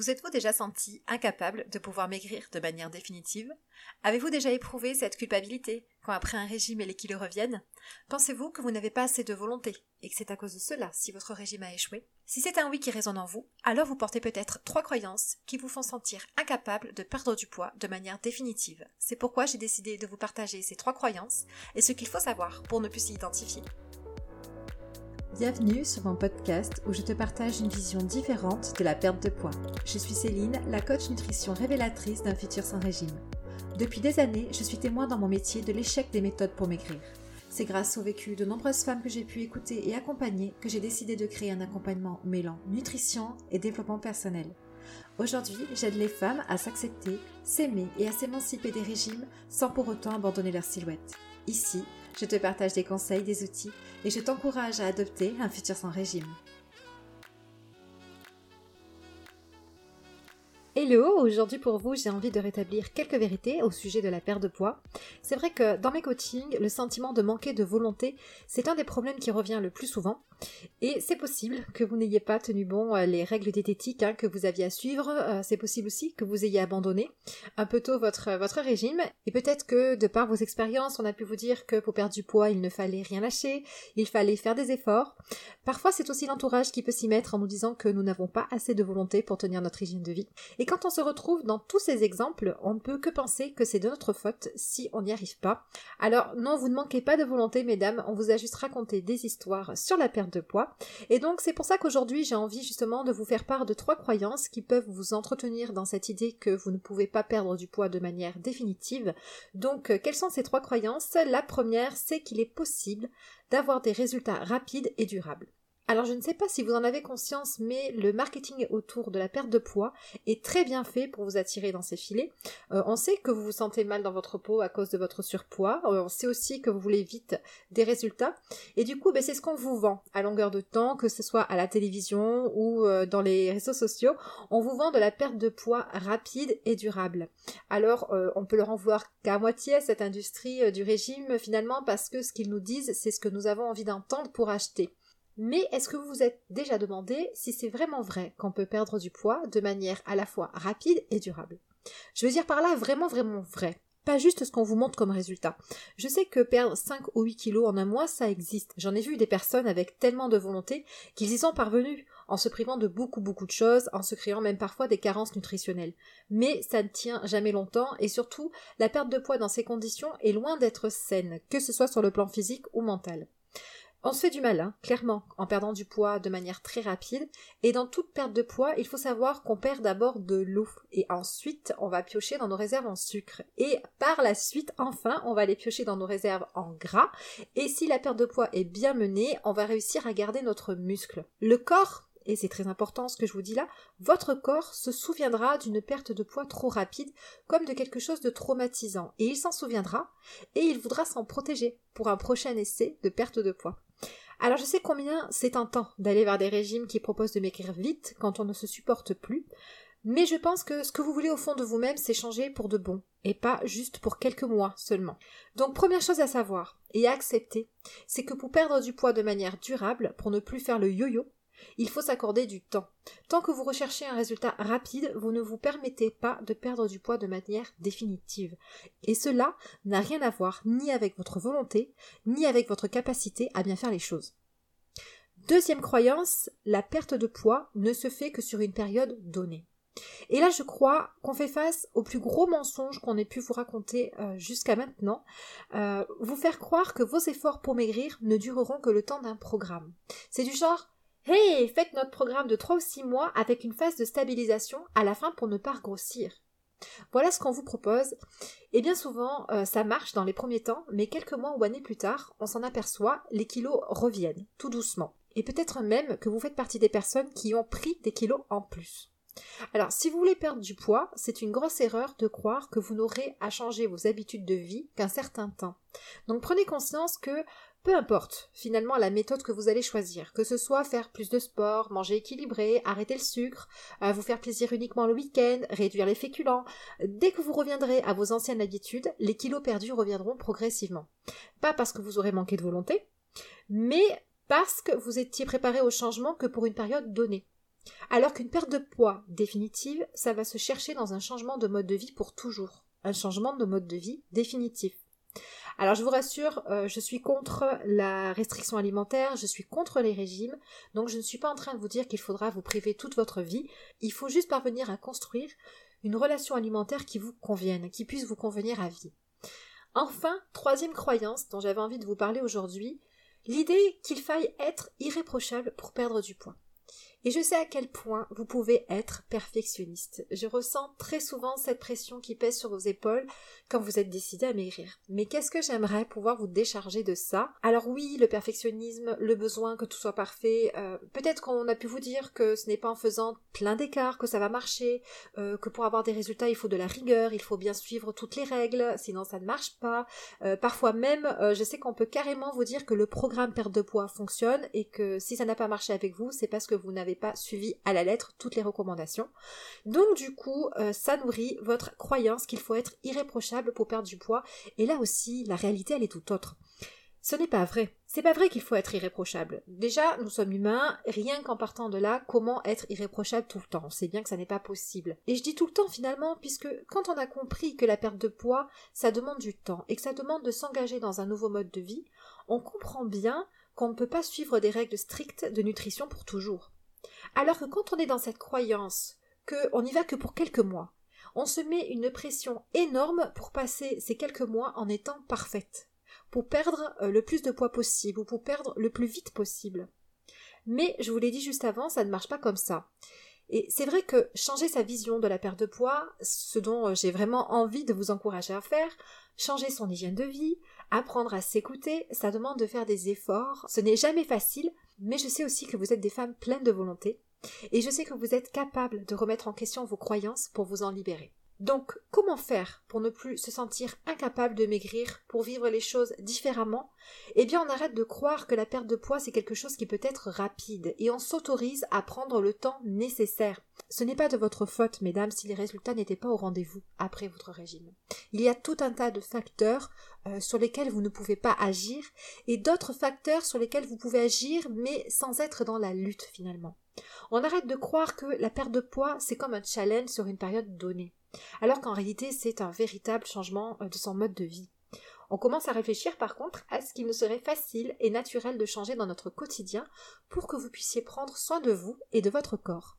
Vous êtes-vous déjà senti incapable de pouvoir maigrir de manière définitive? Avez-vous déjà éprouvé cette culpabilité quand après un régime les kilos reviennent? Pensez-vous que vous n'avez pas assez de volonté et que c'est à cause de cela si votre régime a échoué? Si c'est un oui qui résonne en vous, alors vous portez peut-être trois croyances qui vous font sentir incapable de perdre du poids de manière définitive. C'est pourquoi j'ai décidé de vous partager ces trois croyances et ce qu'il faut savoir pour ne plus s'y identifier. Bienvenue sur mon podcast où je te partage une vision différente de la perte de poids. Je suis Céline, la coach nutrition révélatrice d'un futur sans régime. Depuis des années, je suis témoin dans mon métier de l'échec des méthodes pour maigrir. C'est grâce au vécu de nombreuses femmes que j'ai pu écouter et accompagner que j'ai décidé de créer un accompagnement mêlant nutrition et développement personnel. Aujourd'hui, j'aide les femmes à s'accepter, s'aimer et à s'émanciper des régimes sans pour autant abandonner leur silhouette. Ici, je te partage des conseils, des outils et je t'encourage à adopter un futur sans régime. Hello, aujourd'hui pour vous j'ai envie de rétablir quelques vérités au sujet de la perte de poids. C'est vrai que dans mes coachings, le sentiment de manquer de volonté, c'est un des problèmes qui revient le plus souvent. Et c'est possible que vous n'ayez pas tenu bon euh, les règles diététiques hein, que vous aviez à suivre. Euh, c'est possible aussi que vous ayez abandonné un peu tôt votre, votre régime. Et peut-être que de par vos expériences, on a pu vous dire que pour perdre du poids, il ne fallait rien lâcher, il fallait faire des efforts. Parfois, c'est aussi l'entourage qui peut s'y mettre en nous disant que nous n'avons pas assez de volonté pour tenir notre régime de vie. Et quand on se retrouve dans tous ces exemples, on ne peut que penser que c'est de notre faute si on n'y arrive pas. Alors non, vous ne manquez pas de volonté, mesdames, on vous a juste raconté des histoires sur la perte de poids. Et donc c'est pour ça qu'aujourd'hui j'ai envie justement de vous faire part de trois croyances qui peuvent vous entretenir dans cette idée que vous ne pouvez pas perdre du poids de manière définitive. Donc euh, quelles sont ces trois croyances? La première, c'est qu'il est possible d'avoir des résultats rapides et durables. Alors je ne sais pas si vous en avez conscience, mais le marketing autour de la perte de poids est très bien fait pour vous attirer dans ces filets. Euh, on sait que vous vous sentez mal dans votre peau à cause de votre surpoids. Euh, on sait aussi que vous voulez vite des résultats. Et du coup, ben, c'est ce qu'on vous vend à longueur de temps, que ce soit à la télévision ou euh, dans les réseaux sociaux. On vous vend de la perte de poids rapide et durable. Alors on peut leur en qu'à moitié à cette industrie du régime finalement parce que ce qu'ils nous disent, c'est ce que nous avons envie d'entendre pour acheter. Mais est-ce que vous vous êtes déjà demandé si c'est vraiment vrai qu'on peut perdre du poids de manière à la fois rapide et durable? Je veux dire par là vraiment vraiment vrai. Pas juste ce qu'on vous montre comme résultat. Je sais que perdre 5 ou 8 kilos en un mois, ça existe. J'en ai vu des personnes avec tellement de volonté qu'ils y sont parvenus, en se privant de beaucoup beaucoup de choses, en se créant même parfois des carences nutritionnelles. Mais ça ne tient jamais longtemps et surtout, la perte de poids dans ces conditions est loin d'être saine, que ce soit sur le plan physique ou mental. On se fait du mal, hein, clairement, en perdant du poids de manière très rapide. Et dans toute perte de poids, il faut savoir qu'on perd d'abord de l'eau. Et ensuite, on va piocher dans nos réserves en sucre. Et par la suite, enfin, on va aller piocher dans nos réserves en gras. Et si la perte de poids est bien menée, on va réussir à garder notre muscle. Le corps et c'est très important ce que je vous dis là, votre corps se souviendra d'une perte de poids trop rapide comme de quelque chose de traumatisant, et il s'en souviendra, et il voudra s'en protéger pour un prochain essai de perte de poids. Alors je sais combien c'est tentant d'aller vers des régimes qui proposent de maigrir vite quand on ne se supporte plus, mais je pense que ce que vous voulez au fond de vous-même, c'est changer pour de bon, et pas juste pour quelques mois seulement. Donc première chose à savoir et à accepter, c'est que pour perdre du poids de manière durable, pour ne plus faire le yo-yo, il faut s'accorder du temps. Tant que vous recherchez un résultat rapide, vous ne vous permettez pas de perdre du poids de manière définitive. Et cela n'a rien à voir ni avec votre volonté, ni avec votre capacité à bien faire les choses. Deuxième croyance, la perte de poids ne se fait que sur une période donnée. Et là, je crois qu'on fait face au plus gros mensonge qu'on ait pu vous raconter euh, jusqu'à maintenant, euh, vous faire croire que vos efforts pour maigrir ne dureront que le temps d'un programme. C'est du genre Faites notre programme de 3 ou 6 mois avec une phase de stabilisation à la fin pour ne pas grossir. Voilà ce qu'on vous propose. Et bien souvent, euh, ça marche dans les premiers temps, mais quelques mois ou années plus tard, on s'en aperçoit, les kilos reviennent, tout doucement. Et peut-être même que vous faites partie des personnes qui ont pris des kilos en plus. Alors, si vous voulez perdre du poids, c'est une grosse erreur de croire que vous n'aurez à changer vos habitudes de vie qu'un certain temps. Donc prenez conscience que peu importe finalement la méthode que vous allez choisir, que ce soit faire plus de sport, manger équilibré, arrêter le sucre, euh, vous faire plaisir uniquement le week-end, réduire les féculents, dès que vous reviendrez à vos anciennes habitudes, les kilos perdus reviendront progressivement. Pas parce que vous aurez manqué de volonté, mais parce que vous étiez préparé au changement que pour une période donnée. Alors qu'une perte de poids définitive, ça va se chercher dans un changement de mode de vie pour toujours. Un changement de mode de vie définitif. Alors je vous rassure, euh, je suis contre la restriction alimentaire, je suis contre les régimes, donc je ne suis pas en train de vous dire qu'il faudra vous priver toute votre vie, il faut juste parvenir à construire une relation alimentaire qui vous convienne, qui puisse vous convenir à vie. Enfin, troisième croyance dont j'avais envie de vous parler aujourd'hui, l'idée qu'il faille être irréprochable pour perdre du poids. Et je sais à quel point vous pouvez être perfectionniste. Je ressens très souvent cette pression qui pèse sur vos épaules quand vous êtes décidé à maigrir. Mais qu'est-ce que j'aimerais pouvoir vous décharger de ça? Alors oui, le perfectionnisme, le besoin que tout soit parfait, euh, peut-être qu'on a pu vous dire que ce n'est pas en faisant plein d'écarts que ça va marcher, euh, que pour avoir des résultats il faut de la rigueur, il faut bien suivre toutes les règles, sinon ça ne marche pas. Euh, parfois même, je sais qu'on peut carrément vous dire que le programme perte de poids fonctionne et que si ça n'a pas marché avec vous, c'est parce que vous n'avez pas suivi à la lettre toutes les recommandations. Donc du coup, euh, ça nourrit votre croyance qu'il faut être irréprochable pour perdre du poids. Et là aussi, la réalité, elle est tout autre. Ce n'est pas vrai. C'est pas vrai qu'il faut être irréprochable. Déjà, nous sommes humains, rien qu'en partant de là, comment être irréprochable tout le temps? On sait bien que ça n'est pas possible. Et je dis tout le temps finalement, puisque quand on a compris que la perte de poids, ça demande du temps et que ça demande de s'engager dans un nouveau mode de vie, on comprend bien qu'on ne peut pas suivre des règles strictes de nutrition pour toujours. Alors que quand on est dans cette croyance qu'on n'y va que pour quelques mois, on se met une pression énorme pour passer ces quelques mois en étant parfaite, pour perdre euh, le plus de poids possible ou pour perdre le plus vite possible. Mais je vous l'ai dit juste avant, ça ne marche pas comme ça. Et c'est vrai que changer sa vision de la perte de poids, ce dont euh, j'ai vraiment envie de vous encourager à faire, changer son hygiène de vie, apprendre à s'écouter, ça demande de faire des efforts. Ce n'est jamais facile, mais je sais aussi que vous êtes des femmes pleines de volonté, et je sais que vous êtes capables de remettre en question vos croyances pour vous en libérer. Donc, comment faire pour ne plus se sentir incapable de maigrir, pour vivre les choses différemment? Eh bien, on arrête de croire que la perte de poids c'est quelque chose qui peut être rapide, et on s'autorise à prendre le temps nécessaire. Ce n'est pas de votre faute, mesdames, si les résultats n'étaient pas au rendez-vous après votre régime. Il y a tout un tas de facteurs euh, sur lesquels vous ne pouvez pas agir, et d'autres facteurs sur lesquels vous pouvez agir, mais sans être dans la lutte finalement. On arrête de croire que la perte de poids c'est comme un challenge sur une période donnée alors qu'en réalité c'est un véritable changement euh, de son mode de vie. On commence à réfléchir par contre à ce qu'il nous serait facile et naturel de changer dans notre quotidien pour que vous puissiez prendre soin de vous et de votre corps.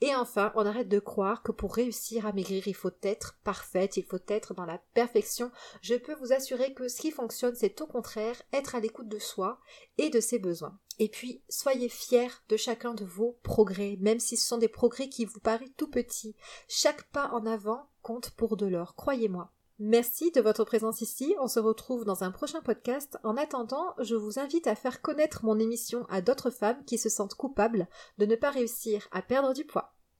Et enfin, on arrête de croire que pour réussir à maigrir, il faut être parfaite, il faut être dans la perfection. Je peux vous assurer que ce qui fonctionne, c'est au contraire être à l'écoute de soi et de ses besoins. Et puis, soyez fiers de chacun de vos progrès, même si ce sont des progrès qui vous paraissent tout petits. Chaque pas en avant compte pour de l'or, croyez-moi. Merci de votre présence ici. On se retrouve dans un prochain podcast. En attendant, je vous invite à faire connaître mon émission à d'autres femmes qui se sentent coupables de ne pas réussir à perdre du poids.